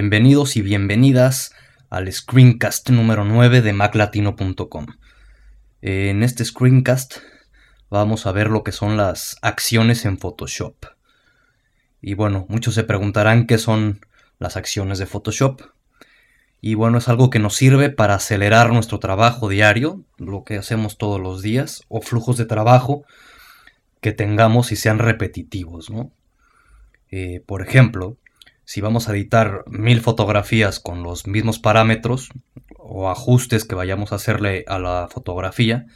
Bienvenidos y bienvenidas al screencast número 9 de maclatino.com. En este screencast vamos a ver lo que son las acciones en Photoshop. Y bueno, muchos se preguntarán qué son las acciones de Photoshop. Y bueno, es algo que nos sirve para acelerar nuestro trabajo diario, lo que hacemos todos los días, o flujos de trabajo que tengamos y sean repetitivos, ¿no? Eh, por ejemplo, si vamos a editar mil fotografías con los mismos parámetros o ajustes que vayamos a hacerle a la fotografía,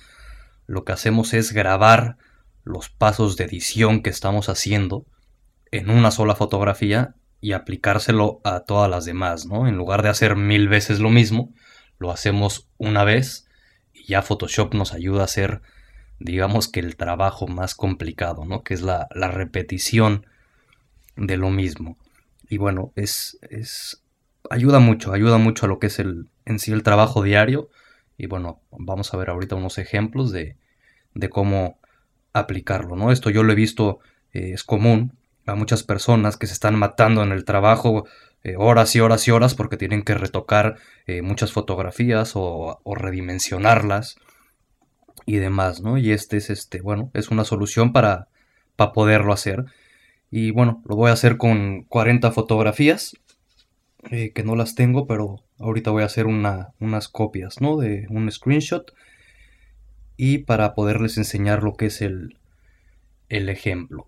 lo que hacemos es grabar los pasos de edición que estamos haciendo en una sola fotografía y aplicárselo a todas las demás, ¿no? En lugar de hacer mil veces lo mismo, lo hacemos una vez y ya Photoshop nos ayuda a hacer, digamos que el trabajo más complicado, ¿no? Que es la, la repetición de lo mismo y bueno, es, es, ayuda mucho, ayuda mucho a lo que es el, en sí el trabajo diario. Y bueno, vamos a ver ahorita unos ejemplos de, de cómo aplicarlo, ¿no? Esto yo lo he visto, eh, es común a muchas personas que se están matando en el trabajo eh, horas y horas y horas porque tienen que retocar eh, muchas fotografías o, o, redimensionarlas y demás, ¿no? Y este es este, bueno, es una solución para, para poderlo hacer. Y bueno, lo voy a hacer con 40 fotografías, eh, que no las tengo, pero ahorita voy a hacer unas copias, ¿no? De un screenshot. Y para poderles enseñar lo que es el, el ejemplo.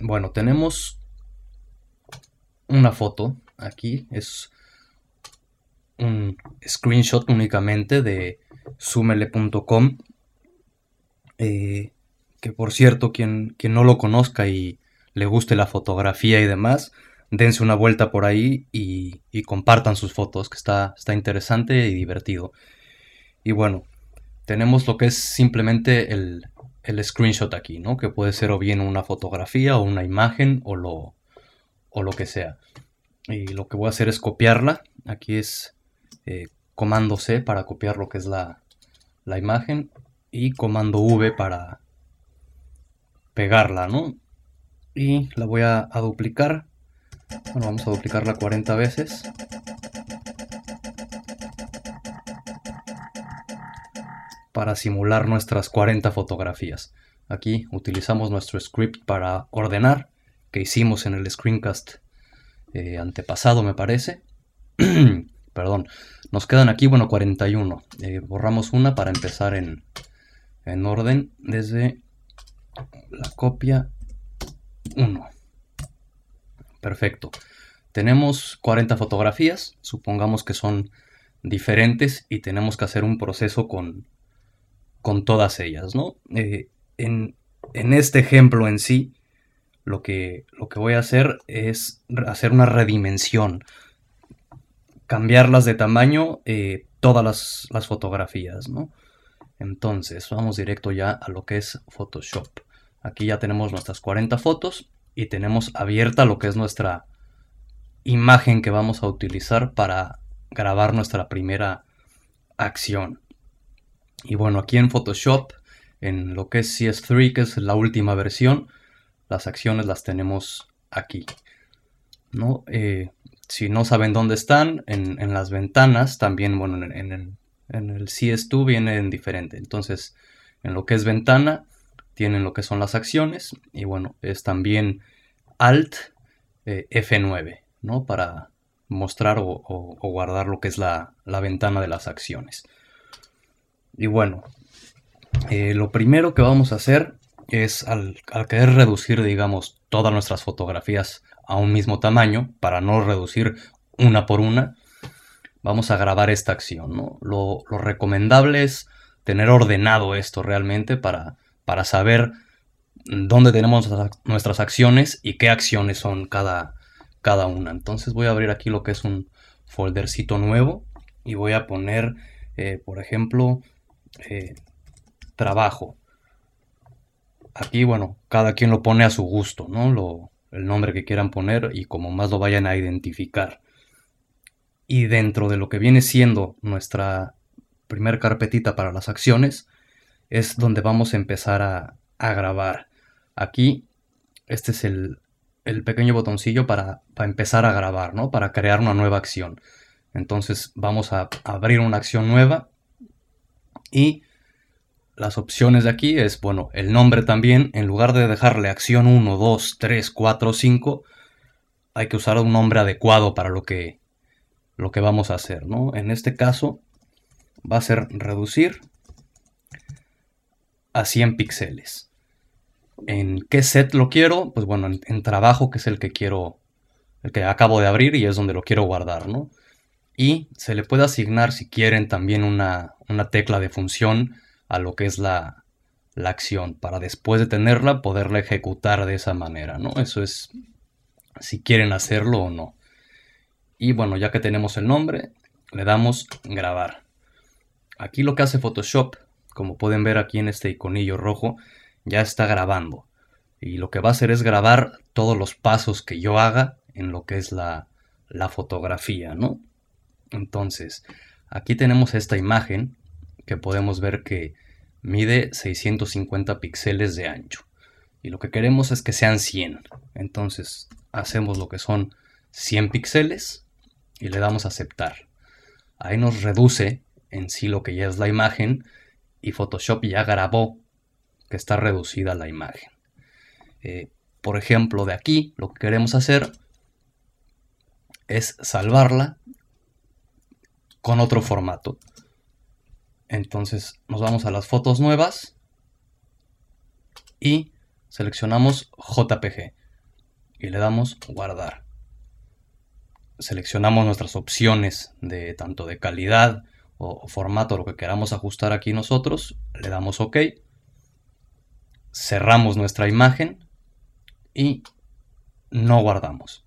Bueno, tenemos una foto aquí, es un screenshot únicamente de sumele.com. Eh, que por cierto, quien, quien no lo conozca y le guste la fotografía y demás, dense una vuelta por ahí y, compartan sus fotos, que está, está interesante y divertido. Y bueno, tenemos lo que es simplemente el, el, screenshot aquí, ¿no? Que puede ser o bien una fotografía o una imagen o lo, o lo que sea. Y lo que voy a hacer es copiarla. Aquí es eh, comando C para copiar lo que es la, la imagen y comando V para pegarla, ¿no? Y la voy a, duplicar. Bueno, vamos a duplicarla 40 veces. Para simular nuestras 40 fotografías. Aquí utilizamos nuestro script para ordenar, que hicimos en el screencast eh, antepasado, me parece. Perdón, nos quedan aquí, bueno, 41. Eh, borramos una para empezar en, en orden desde la copia 1. Perfecto. Tenemos 40 fotografías, supongamos que son diferentes y tenemos que hacer un proceso con, con todas ellas, ¿no? Eh, en, este ejemplo en sí, lo que, lo que voy a hacer es hacer una redimensión, cambiarlas de tamaño eh, todas las, las fotografías, ¿no? Entonces, vamos directo ya a lo que es Photoshop. Aquí ya tenemos nuestras 40 fotos y tenemos abierta lo que es nuestra imagen que vamos a utilizar para grabar nuestra primera acción. Y bueno, aquí en Photoshop, en lo que es CS3, que es la última versión, las acciones las tenemos aquí. ¿no? Eh, si no saben dónde están, en, las ventanas, también, bueno, en, en, en el CS2 viene en diferente. Entonces, en lo que es ventana, tienen lo que son las acciones y bueno, es también Alt eh, F9, ¿no? Para mostrar o, guardar lo que es la, ventana de las acciones. Y bueno, eh, lo primero que vamos a hacer es al, querer reducir, digamos, todas nuestras fotografías a un mismo tamaño, para no reducir una por una, vamos a grabar esta acción, ¿no? Lo, lo recomendable es tener ordenado esto realmente para para saber dónde tenemos nuestras acciones y qué acciones son cada, cada una. Entonces voy a abrir aquí lo que es un foldercito nuevo y voy a poner, eh, por ejemplo, eh, trabajo. Aquí, bueno, cada quien lo pone a su gusto, ¿no? El nombre que quieran poner y como más lo vayan a identificar. Y dentro de lo que viene siendo nuestra primer carpetita para las acciones, es donde vamos a empezar a, grabar. Aquí, este es el, el pequeño botoncillo para, para, empezar a grabar, ¿no? Para crear una nueva acción. Entonces vamos a abrir una acción nueva y las opciones de aquí es, bueno, el nombre también, en lugar de dejarle acción 1, 2, 3, 4, 5, hay que usar un nombre adecuado para lo que, lo que vamos a hacer, ¿no? En este caso va a ser reducir a 100 píxeles. ¿En qué set lo quiero? Pues bueno, en, trabajo, que es el que quiero, el que acabo de abrir y es donde lo quiero guardar, ¿no? Y se le puede asignar, si quieren, también una, una tecla de función a lo que es la, la acción, para después de tenerla poderla ejecutar de esa manera, ¿no? Eso es si quieren hacerlo o no. Y bueno, ya que tenemos el nombre, le damos grabar. Aquí lo que hace Photoshop, como pueden ver aquí en este iconillo rojo, ya está grabando. Y lo que va a hacer es grabar todos los pasos que yo haga en lo que es la, la fotografía, ¿no? Entonces, aquí tenemos esta imagen que podemos ver que mide 650 píxeles de ancho. Y lo que queremos es que sean 100. Entonces, hacemos lo que son 100 píxeles y le damos a aceptar. Ahí nos reduce en sí lo que ya es la imagen y Photoshop ya grabó que está reducida la imagen. Eh, por ejemplo, de aquí lo que queremos hacer es salvarla con otro formato. Entonces nos vamos a las fotos nuevas y seleccionamos JPG y le damos guardar. Seleccionamos nuestras opciones de tanto de calidad o formato, lo que queramos ajustar aquí nosotros, le damos OK, cerramos nuestra imagen y no guardamos.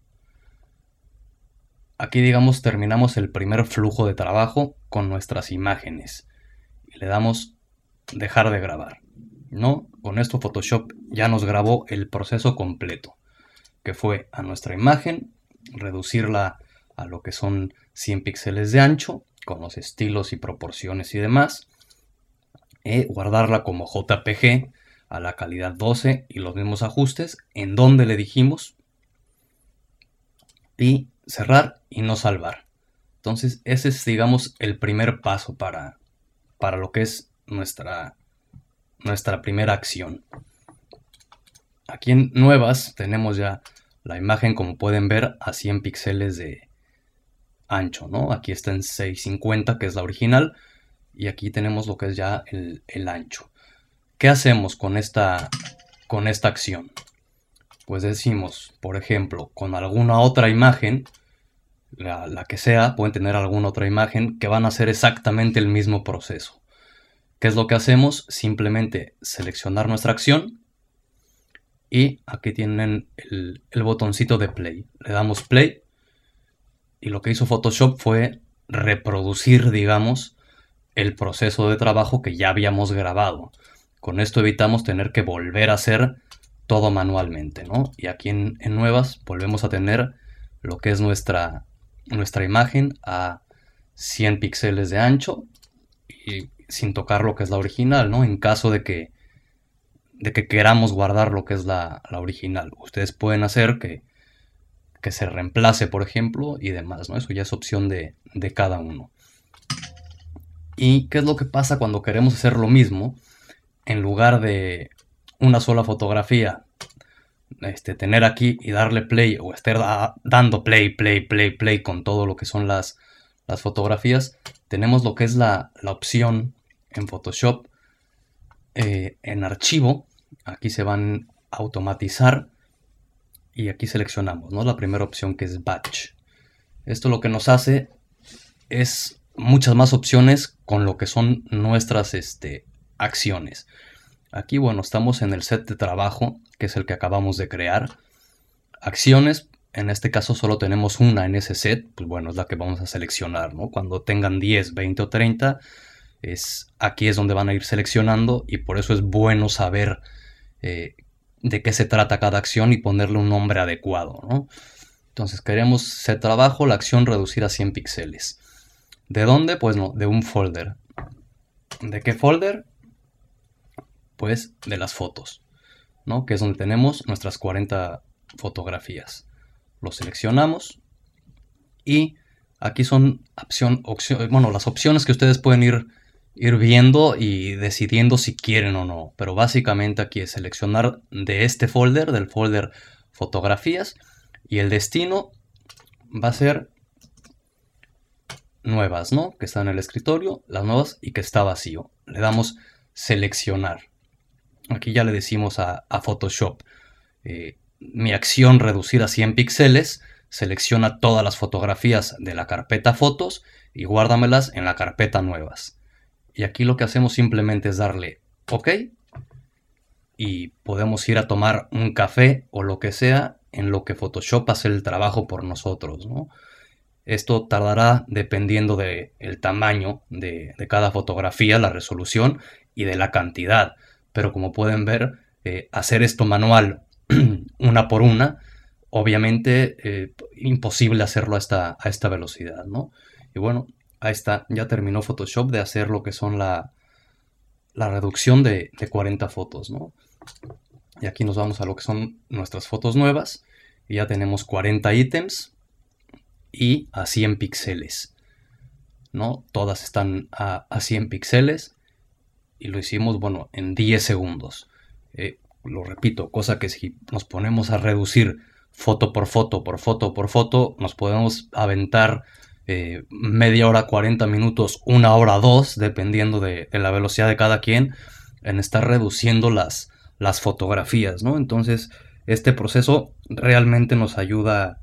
Aquí digamos terminamos el primer flujo de trabajo con nuestras imágenes le damos dejar de grabar. ¿No? Con esto Photoshop ya nos grabó el proceso completo que fue a nuestra imagen, reducirla a lo que son 100 píxeles de ancho, con los estilos y proporciones y demás, y guardarla como JPG a la calidad 12 y los mismos ajustes, en donde le dijimos, y cerrar y no salvar. Entonces ese es, digamos, el primer paso para, para lo que es nuestra, nuestra primera acción. Aquí en nuevas tenemos ya la imagen, como pueden ver, a 100 píxeles de ancho, ¿no? Aquí está en 650, que es la original, y aquí tenemos lo que es ya el, ancho. ¿Qué hacemos con esta, con esta acción? Pues decimos, por ejemplo, con alguna otra imagen, la, que sea, pueden tener alguna otra imagen, que van a hacer exactamente el mismo proceso. ¿Qué es lo que hacemos? Simplemente seleccionar nuestra acción y aquí tienen el, botoncito de play. Le damos play y lo que hizo Photoshop fue reproducir, digamos, el proceso de trabajo que ya habíamos grabado. Con esto evitamos tener que volver a hacer todo manualmente, ¿no? Y aquí en, nuevas volvemos a tener lo que es nuestra, nuestra imagen a 100 píxeles de ancho y sin tocar lo que es la original, ¿no? En caso de que de que queramos guardar lo que es la, original. Ustedes pueden hacer que, que, se reemplace, por ejemplo, y demás, ¿no? Eso ya es opción de, cada uno. ¿Y qué es lo que pasa cuando queremos hacer lo mismo? En lugar de una sola fotografía, este, tener aquí y darle play o estar dando play, play, play, play con todo lo que son las, las fotografías, tenemos lo que es la, la opción en Photoshop eh, en archivo aquí se van a automatizar y aquí seleccionamos ¿no? la primera opción que es batch. Esto lo que nos hace es muchas más opciones con lo que son nuestras este, acciones. Aquí, bueno, estamos en el set de trabajo, que es el que acabamos de crear. Acciones, en este caso solo tenemos una en ese set, pues bueno, es la que vamos a seleccionar, ¿no? Cuando tengan 10, 20 o 30, es, aquí es donde van a ir seleccionando y por eso es bueno saber eh, de qué se trata cada acción y ponerle un nombre adecuado. Entonces queremos set trabajo, la acción reducir a 100 píxeles. ¿De dónde? Pues no, de un folder. ¿De qué folder? Pues de las fotos, ¿no? Que es donde tenemos nuestras 40 fotografías. Lo seleccionamos y aquí son opción, bueno, las opciones que ustedes pueden ir, ir viendo y decidiendo si quieren o no. Pero básicamente aquí es seleccionar de este folder, del folder fotografías y el destino va a ser nuevas, ¿no? Que está en el escritorio, las nuevas y que está vacío. Le damos seleccionar. Aquí ya le decimos a, Photoshop. Eh, mi acción reducir a 100 píxeles selecciona todas las fotografías de la carpeta fotos y guárdamelas en la carpeta nuevas. Y aquí lo que hacemos simplemente es darle OK y podemos ir a tomar un café o lo que sea en lo que Photoshop hace el trabajo por nosotros. Esto tardará dependiendo del tamaño de, cada fotografía, la resolución y de la cantidad. Pero como pueden ver, eh, hacer esto manual una por una, obviamente eh, imposible hacerlo a esta, a esta velocidad. ¿no? Y bueno, ahí está, ya terminó Photoshop de hacer lo que son la, la reducción de, de 40 fotos. ¿no? Y aquí nos vamos a lo que son nuestras fotos nuevas. Y ya tenemos 40 ítems y a 100 píxeles. ¿no? Todas están a, 100 píxeles. Y lo hicimos, bueno, en 10 segundos. Eh, lo repito, cosa que si nos ponemos a reducir foto por foto, por foto, por foto, nos podemos aventar eh, media hora, 40 minutos, una hora, dos, dependiendo de, la velocidad de cada quien, en estar reduciendo las, las fotografías, ¿no? Entonces, este proceso realmente nos ayuda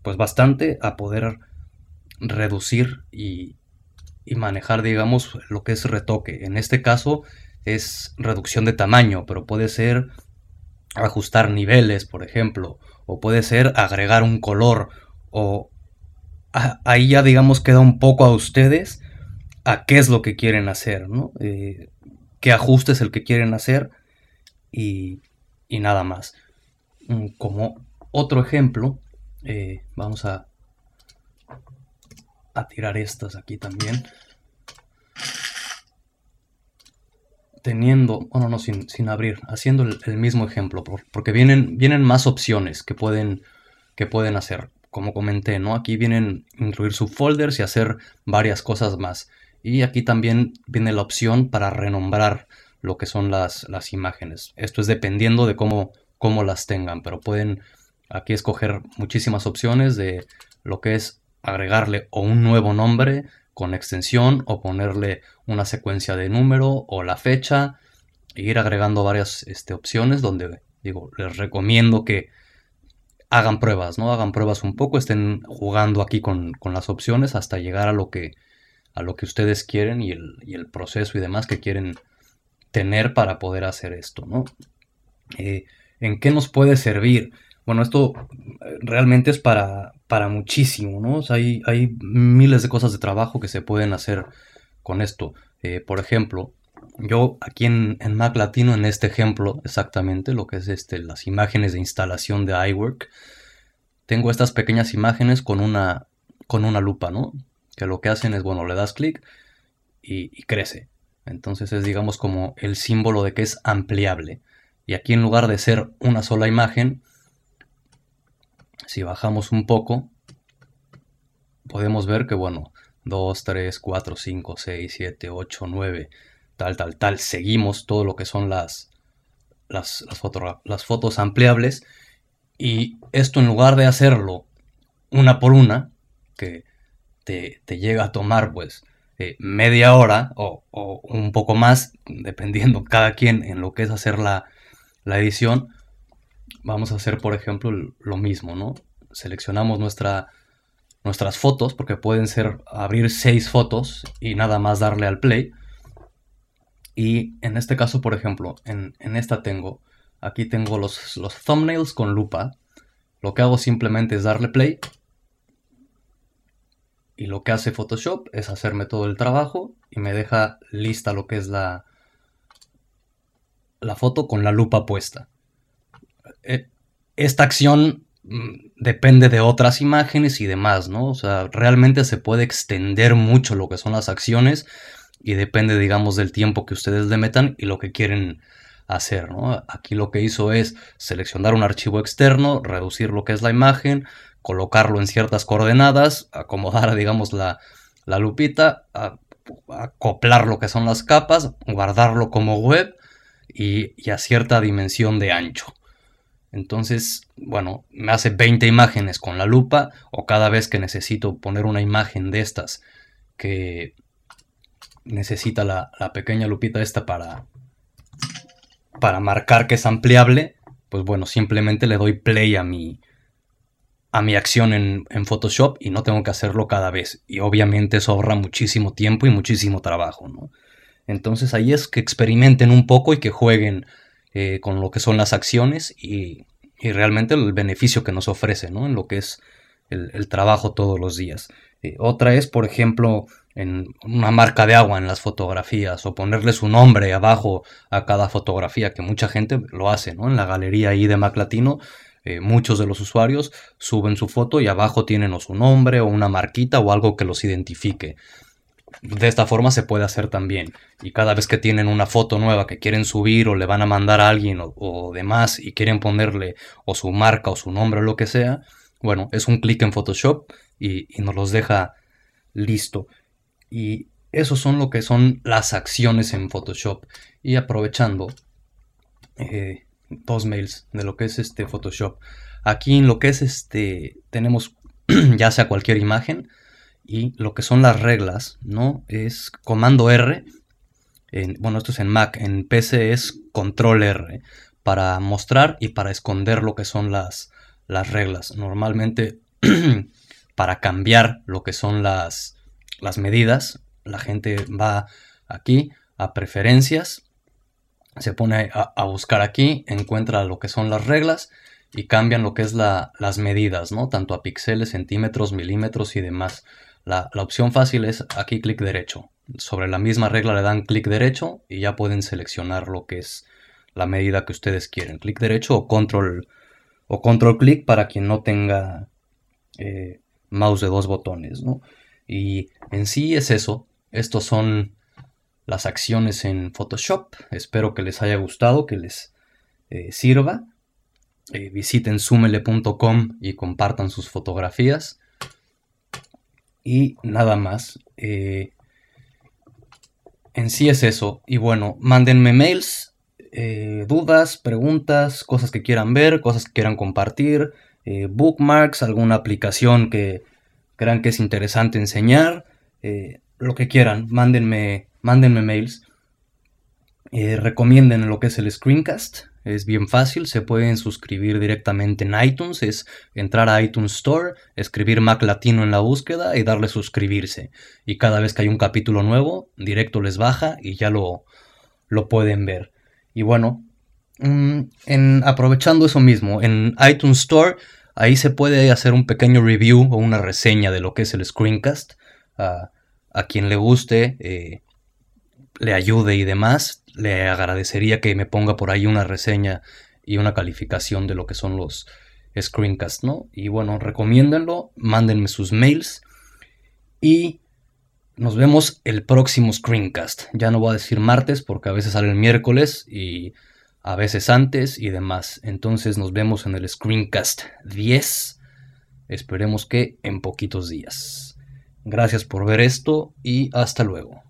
pues bastante a poder reducir y, y, manejar, digamos, lo que es retoque. En este caso es reducción de tamaño, pero puede ser ajustar niveles, por ejemplo, o puede ser agregar un color, o ahí ya, digamos, queda un poco a ustedes a qué es lo que quieren hacer, ¿no? Eh, qué ajuste es el que quieren hacer y, nada más. Mm, como otro ejemplo, eh, vamos a, tirar estas aquí también. Teniendo, bueno, no, sin, sin abrir, haciendo el, mismo ejemplo, porque vienen, vienen más opciones que pueden, que pueden hacer. Como comenté, ¿no? Aquí vienen incluir subfolders y hacer varias cosas más. Y aquí también viene la opción para renombrar lo que son las, las imágenes. Esto es dependiendo de cómo, cómo las tengan, pero pueden aquí escoger muchísimas opciones de lo que es agregarle o un nuevo nombre con extensión o ponerle una secuencia de número o la fecha e ir agregando varias este, opciones donde digo les recomiendo que hagan pruebas no hagan pruebas un poco estén jugando aquí con, con las opciones hasta llegar a lo que a lo que ustedes quieren y el, y el proceso y demás que quieren tener para poder hacer esto, ¿no? Eh, ¿En qué nos puede servir? Bueno, esto eh, realmente es para, para muchísimo, ¿no? hay, hay, miles de cosas de trabajo que se pueden hacer con esto. Eh, por ejemplo, yo aquí en, Mac Latino, en este ejemplo exactamente, lo que es este, las imágenes de instalación de iWork, tengo estas pequeñas imágenes con una, con una lupa, ¿no? Que lo que hacen es, bueno, le das clic y crece. Entonces es digamos como el símbolo de que es ampliable. Y aquí en lugar de ser una sola imagen, si bajamos un poco, podemos ver que bueno, 2, 3, 4, 5, 6, 7, 8, 9, tal, tal, tal. Seguimos todo lo que son las, las, las fotos ampliables. Y esto en lugar de hacerlo una por una, que te, te llega a tomar pues eh, media hora o, un poco más, dependiendo cada quien en lo que es hacer la, edición, vamos a hacer, por ejemplo, lo mismo, ¿no? Seleccionamos nuestra, nuestras fotos, porque pueden ser abrir seis fotos y nada más darle al play. Y en este caso, por ejemplo, en, esta tengo, aquí tengo los, los thumbnails con lupa. Lo que hago simplemente es darle play y lo que hace Photoshop es hacerme todo el trabajo y me deja lista lo que es la, la foto con la lupa puesta. Eh, esta acción mm, depende de otras imágenes y demás, ¿no? O sea, realmente se puede extender mucho lo que son las acciones y depende, digamos, del tiempo que ustedes le metan y lo que quieren hacer. Aquí lo que hizo es seleccionar un archivo externo, reducir lo que es la imagen, colocarlo en ciertas coordenadas, acomodar, digamos, la, lupita, acoplar lo que son las capas, guardarlo como web y, a cierta dimensión de ancho. Entonces, bueno, me hace 20 imágenes con la lupa o cada vez que necesito poner una imagen de estas que necesita la, la pequeña lupita esta para, para marcar que es ampliable, pues bueno, simplemente le doy play a mi, a mi acción en, Photoshop y no tengo que hacerlo cada vez. Y obviamente eso ahorra muchísimo tiempo y muchísimo trabajo, ¿no? Entonces ahí es que experimenten un poco y que jueguen eh, con lo que son las acciones y, realmente el beneficio que nos ofrece, ¿no? En lo que es el, trabajo todos los días. Eh, otra es, por ejemplo, en una marca de agua en las fotografías o ponerle su nombre abajo a cada fotografía, que mucha gente lo hace, ¿no? En la galería ahí de Mac Latino, eh, muchos de los usuarios suben su foto y abajo tienen o su nombre o una marquita o algo que los identifique. De esta forma se puede hacer también. Y cada vez que tienen una foto nueva que quieren subir o le van a mandar a alguien o, demás y quieren ponerle o su marca o su nombre o lo que sea, bueno, es un clic en Photoshop y, y nos los deja listo. Y eso son lo que son las acciones en Photoshop. Y aprovechando eh, dos mails de lo que es este Photoshop. Aquí en lo que es este tenemos ya sea cualquier imagen y lo que son las reglas, ¿no? Es comando R. bueno, esto es en Mac, en PC es control R para mostrar y para esconder lo que son las, las reglas. Normalmente para cambiar lo que son las, las medidas. La gente va aquí a preferencias, se pone a, buscar aquí, encuentra lo que son las reglas y cambian lo que es las medidas, ¿no? Tanto a píxeles, centímetros, milímetros y demás. La, opción fácil es aquí clic derecho. Sobre la misma regla le dan clic derecho y ya pueden seleccionar lo que es la medida que ustedes quieren. Clic derecho o control o control clic para quien no tenga eh, mouse de dos botones, ¿no? Y en sí es eso. Estos son las acciones en Photoshop. Espero que les haya gustado, que les eh, sirva. Eh, visiten sumele.com y compartan sus fotografías. Y nada más. Eh, en sí es eso. Y bueno, mándenme mails, dudas, preguntas, cosas que quieran ver, cosas que quieran compartir, bookmarks, alguna aplicación que crean que es interesante enseñar, eh, lo que quieran, mándenme, mándenme mails. Eh, recomienden lo que es el screencast, es bien fácil, se pueden suscribir directamente en iTunes, es entrar a iTunes Store, escribir Mac Latino en la búsqueda y darle suscribirse. Y cada vez que hay un capítulo nuevo, directo les baja y ya lo, lo pueden ver. Y bueno, mm, en, aprovechando eso mismo, en iTunes Store Ahí se puede hacer un pequeño review o una reseña de lo que es el screencast. a quien le guste, eh, le ayude y demás, le agradecería que me ponga por ahí una reseña y una calificación de lo que son los screencasts, ¿no? Y bueno, recomiéndenlo, mándenme sus mails y nos vemos el próximo screencast. Ya no voy a decir martes porque a veces sale el miércoles y a veces antes y demás. Entonces nos vemos en el Screencast 10. Esperemos que en poquitos días. Gracias por ver esto y hasta luego.